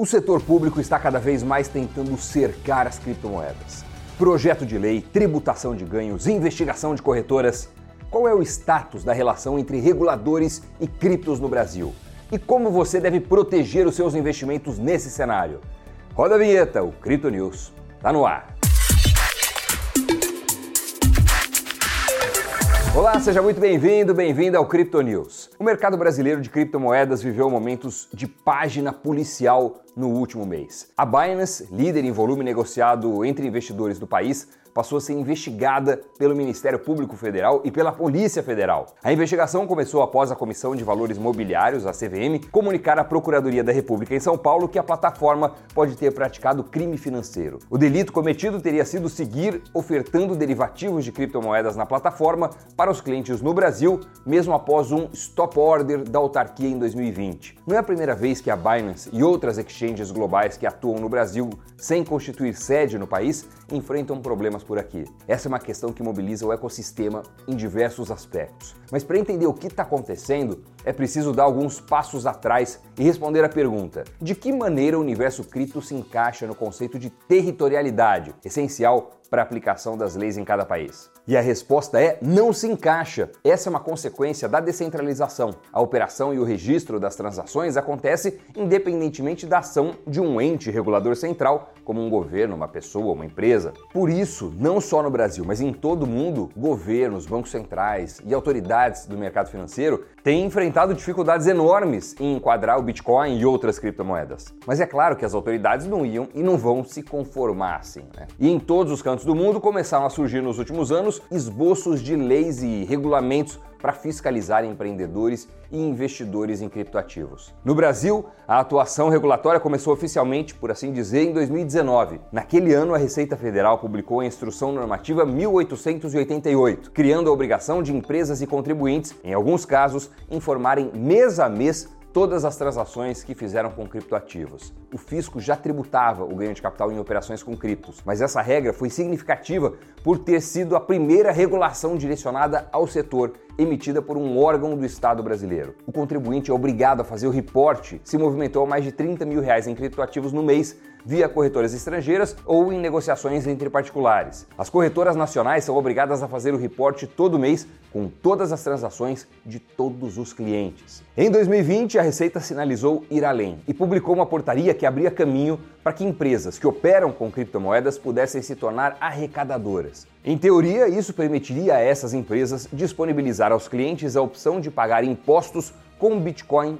O setor público está cada vez mais tentando cercar as criptomoedas. Projeto de lei, tributação de ganhos, investigação de corretoras. Qual é o status da relação entre reguladores e criptos no Brasil? E como você deve proteger os seus investimentos nesse cenário? Roda a vinheta, o Cripto News está no ar. Olá, seja muito bem-vindo, bem-vinda ao Crypto News. O mercado brasileiro de criptomoedas viveu momentos de página policial no último mês. A Binance, líder em volume negociado entre investidores do país, passou a ser investigada pelo Ministério Público Federal e pela Polícia Federal. A investigação começou após a Comissão de Valores Mobiliários, a CVM, comunicar à Procuradoria da República em São Paulo que a plataforma pode ter praticado crime financeiro. O delito cometido teria sido seguir ofertando derivativos de criptomoedas na plataforma para os clientes no Brasil, mesmo após um stop order da autarquia em 2020. Não é a primeira vez que a Binance e outras exchanges globais que atuam no Brasil sem constituir sede no país enfrentam problemas por aqui. Essa é uma questão que mobiliza o ecossistema em diversos aspectos. Mas para entender o que está acontecendo, é preciso dar alguns passos atrás e responder a pergunta: de que maneira o universo cripto se encaixa no conceito de territorialidade, essencial para a aplicação das leis em cada país? E a resposta é não se encaixa. Essa é uma consequência da descentralização. A operação e o registro das transações acontece independentemente da ação de um ente regulador central, como um governo, uma pessoa, uma empresa. Por isso, não só no Brasil, mas em todo o mundo, governos, bancos centrais e autoridades do mercado financeiro têm enfrentado dificuldades enormes em enquadrar o Bitcoin e outras criptomoedas. Mas é claro que as autoridades não iam e não vão se conformar assim. Né? E em todos os cantos do mundo começaram a surgir nos últimos anos esboços de leis e regulamentos para fiscalizar empreendedores e investidores em criptoativos. No Brasil, a atuação regulatória começou oficialmente, por assim dizer, em 2019. Naquele ano, a Receita Federal publicou a Instrução Normativa 1888, criando a obrigação de empresas e contribuintes, em alguns casos, informarem mês a mês todas as transações que fizeram com criptoativos. O fisco já tributava o ganho de capital em operações com criptos, mas essa regra foi significativa por ter sido a primeira regulação direcionada ao setor emitida por um órgão do Estado brasileiro. O contribuinte é obrigado a fazer o reporte se movimentou mais de 30 mil reais em criptoativos no mês via corretoras estrangeiras ou em negociações entre particulares. As corretoras nacionais são obrigadas a fazer o reporte todo mês com todas as transações de todos os clientes. Em 2020, a Receita sinalizou ir além e publicou uma portaria que abria caminho para que empresas que operam com criptomoedas pudessem se tornar arrecadadoras. Em teoria, isso permitiria a essas empresas disponibilizar aos clientes a opção de pagar impostos com Bitcoin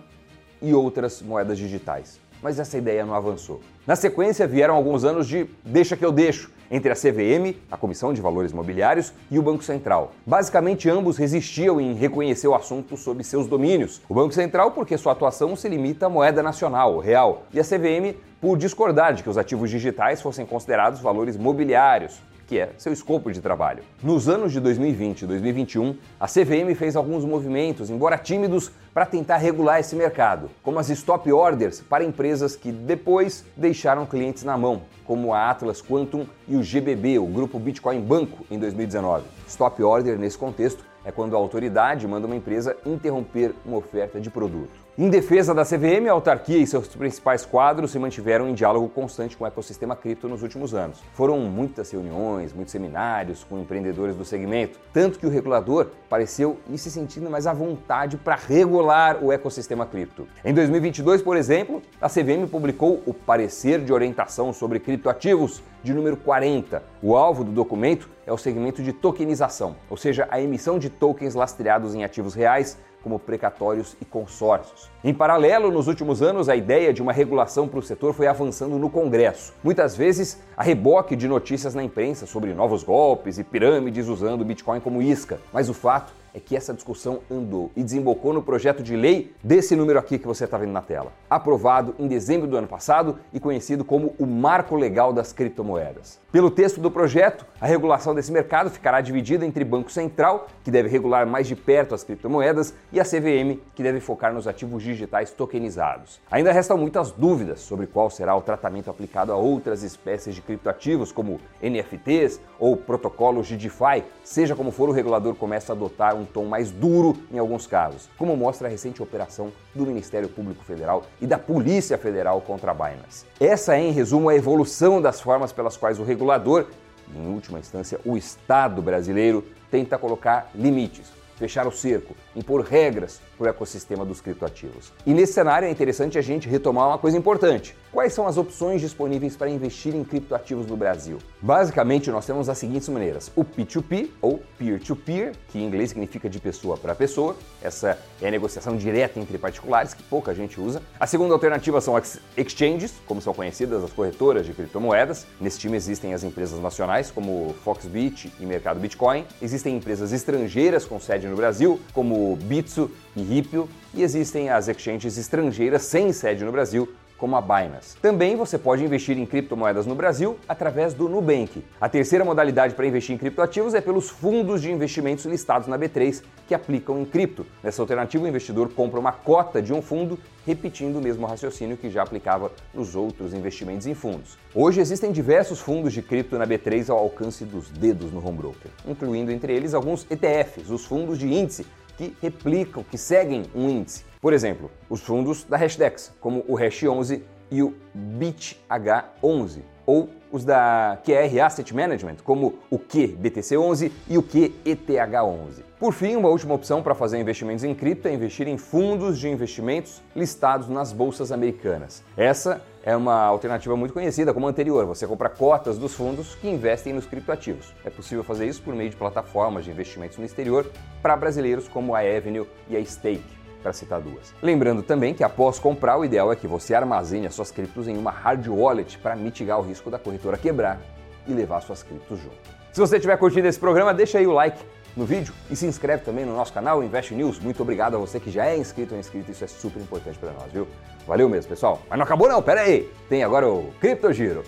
e outras moedas digitais mas essa ideia não avançou. Na sequência, vieram alguns anos de deixa que eu deixo entre a CVM, a Comissão de Valores Mobiliários, e o Banco Central. Basicamente, ambos resistiam em reconhecer o assunto sob seus domínios. O Banco Central, porque sua atuação se limita à moeda nacional, o real, e a CVM, por discordar de que os ativos digitais fossem considerados valores mobiliários, que é seu escopo de trabalho. Nos anos de 2020 e 2021, a CVM fez alguns movimentos, embora tímidos, para tentar regular esse mercado, como as stop orders para empresas que depois deixaram clientes na mão, como a Atlas Quantum e o GBB, o grupo Bitcoin Banco, em 2019. Stop order, nesse contexto, é quando a autoridade manda uma empresa interromper uma oferta de produto. Em defesa da CVM, a autarquia e seus principais quadros se mantiveram em diálogo constante com o ecossistema cripto nos últimos anos. Foram muitas reuniões, muitos seminários com empreendedores do segmento, tanto que o regulador pareceu ir se sentindo mais à vontade para regular o ecossistema cripto. Em 2022, por exemplo, a CVM publicou o Parecer de Orientação sobre Criptoativos de número 40. O alvo do documento é o segmento de tokenização, ou seja, a emissão de tokens lastreados em ativos reais como precatórios e consórcios. Em paralelo, nos últimos anos, a ideia de uma regulação para o setor foi avançando no Congresso, muitas vezes a reboque de notícias na imprensa sobre novos golpes e pirâmides usando o Bitcoin como isca. Mas o fato é que essa discussão andou e desembocou no projeto de lei desse número aqui que você está vendo na tela, aprovado em dezembro do ano passado e conhecido como o Marco Legal das Criptomoedas. Pelo texto do projeto, a regulação desse mercado ficará dividida entre Banco Central, que deve regular mais de perto as criptomoedas, e a CVM, que deve focar nos ativos digitais tokenizados. Ainda restam muitas dúvidas sobre qual será o tratamento aplicado a outras espécies de criptoativos, como NFTs ou protocolos de DeFi. Seja como for, o regulador começa a adotar um tom mais duro em alguns casos, como mostra a recente operação do Ministério Público Federal e da Polícia Federal contra Binance. Essa é, em resumo, a evolução das formas pelas quais o regulador, e em última instância o Estado brasileiro, tenta colocar limites fechar o cerco, impor regras para o ecossistema dos criptoativos. E nesse cenário é interessante a gente retomar uma coisa importante. Quais são as opções disponíveis para investir em criptoativos no Brasil? Basicamente, nós temos as seguintes maneiras: o P2P ou peer-to-peer, que em inglês significa de pessoa para pessoa. Essa é a negociação direta entre particulares, que pouca gente usa. A segunda alternativa são as exchanges, como são conhecidas as corretoras de criptomoedas. Nesse time existem as empresas nacionais, como Foxbit e Mercado Bitcoin. Existem empresas estrangeiras com sede no Brasil, como Bitso e Ripio. E existem as exchanges estrangeiras sem sede no Brasil, como a Binance. Também você pode investir em criptomoedas no Brasil através do Nubank. A terceira modalidade para investir em criptoativos é pelos fundos de investimentos listados na B3 que aplicam em cripto. Nessa alternativa, o investidor compra uma cota de um fundo, repetindo o mesmo raciocínio que já aplicava nos outros investimentos em fundos. Hoje existem diversos fundos de cripto na B3 ao alcance dos dedos no home broker, incluindo entre eles alguns ETFs, os fundos de índice que replicam, que seguem um índice. Por exemplo, os fundos da Hashdex, como o Hash11 e o BitH11, ou os da QR Asset Management, como o QBTC11 e o QETH11. Por fim, uma última opção para fazer investimentos em cripto é investir em fundos de investimentos listados nas bolsas americanas. Essa é uma alternativa muito conhecida como anterior. Você compra cotas dos fundos que investem nos criptoativos. É possível fazer isso por meio de plataformas de investimentos no exterior para brasileiros como a Avenue e a Stake para citar duas. Lembrando também que após comprar, o ideal é que você armazene as suas criptos em uma hard wallet para mitigar o risco da corretora quebrar e levar suas criptos junto. Se você tiver curtido esse programa, deixa aí o like no vídeo e se inscreve também no nosso canal Invest News. Muito obrigado a você que já é inscrito ou inscrito, isso é super importante para nós, viu? Valeu mesmo, pessoal. Mas não acabou não, pera aí. Tem agora o Cripto Giro.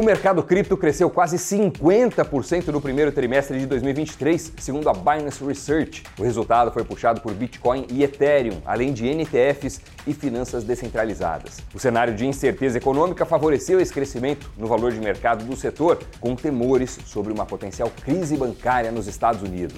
O mercado cripto cresceu quase 50% no primeiro trimestre de 2023, segundo a Binance Research. O resultado foi puxado por Bitcoin e Ethereum, além de NTFs e finanças descentralizadas. O cenário de incerteza econômica favoreceu esse crescimento no valor de mercado do setor, com temores sobre uma potencial crise bancária nos Estados Unidos.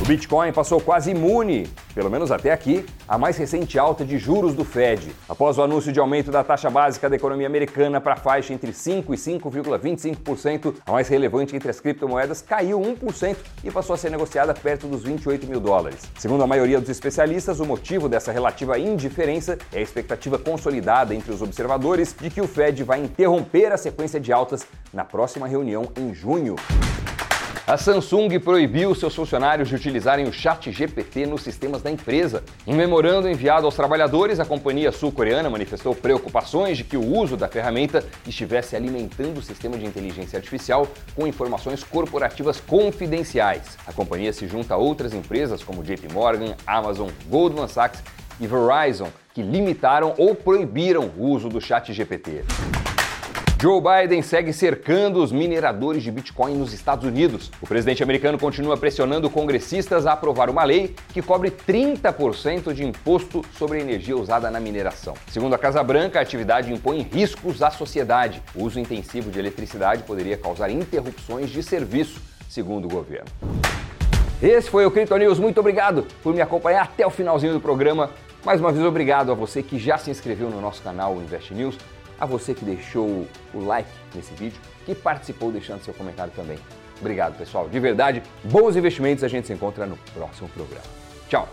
O Bitcoin passou quase imune, pelo menos até aqui, à mais recente alta de juros do Fed. Após o anúncio de aumento da taxa básica da economia americana para a faixa entre 5% e 5,25%, a mais relevante entre as criptomoedas caiu 1% e passou a ser negociada perto dos 28 mil dólares. Segundo a maioria dos especialistas, o motivo dessa relativa indiferença é a expectativa consolidada entre os observadores de que o Fed vai interromper a sequência de altas na próxima reunião em junho. A Samsung proibiu seus funcionários de utilizarem o Chat GPT nos sistemas da empresa. Em memorando enviado aos trabalhadores, a companhia sul-coreana manifestou preocupações de que o uso da ferramenta estivesse alimentando o sistema de inteligência artificial com informações corporativas confidenciais. A companhia se junta a outras empresas como JP Morgan, Amazon, Goldman Sachs e Verizon, que limitaram ou proibiram o uso do Chat GPT. Joe Biden segue cercando os mineradores de Bitcoin nos Estados Unidos. O presidente americano continua pressionando congressistas a aprovar uma lei que cobre 30% de imposto sobre a energia usada na mineração. Segundo a Casa Branca, a atividade impõe riscos à sociedade. O uso intensivo de eletricidade poderia causar interrupções de serviço, segundo o governo. Esse foi o Crypto News. Muito obrigado por me acompanhar até o finalzinho do programa. Mais uma vez, obrigado a você que já se inscreveu no nosso canal Invest News a você que deixou o like nesse vídeo, que participou deixando seu comentário também. Obrigado, pessoal. De verdade, bons investimentos. A gente se encontra no próximo programa. Tchau!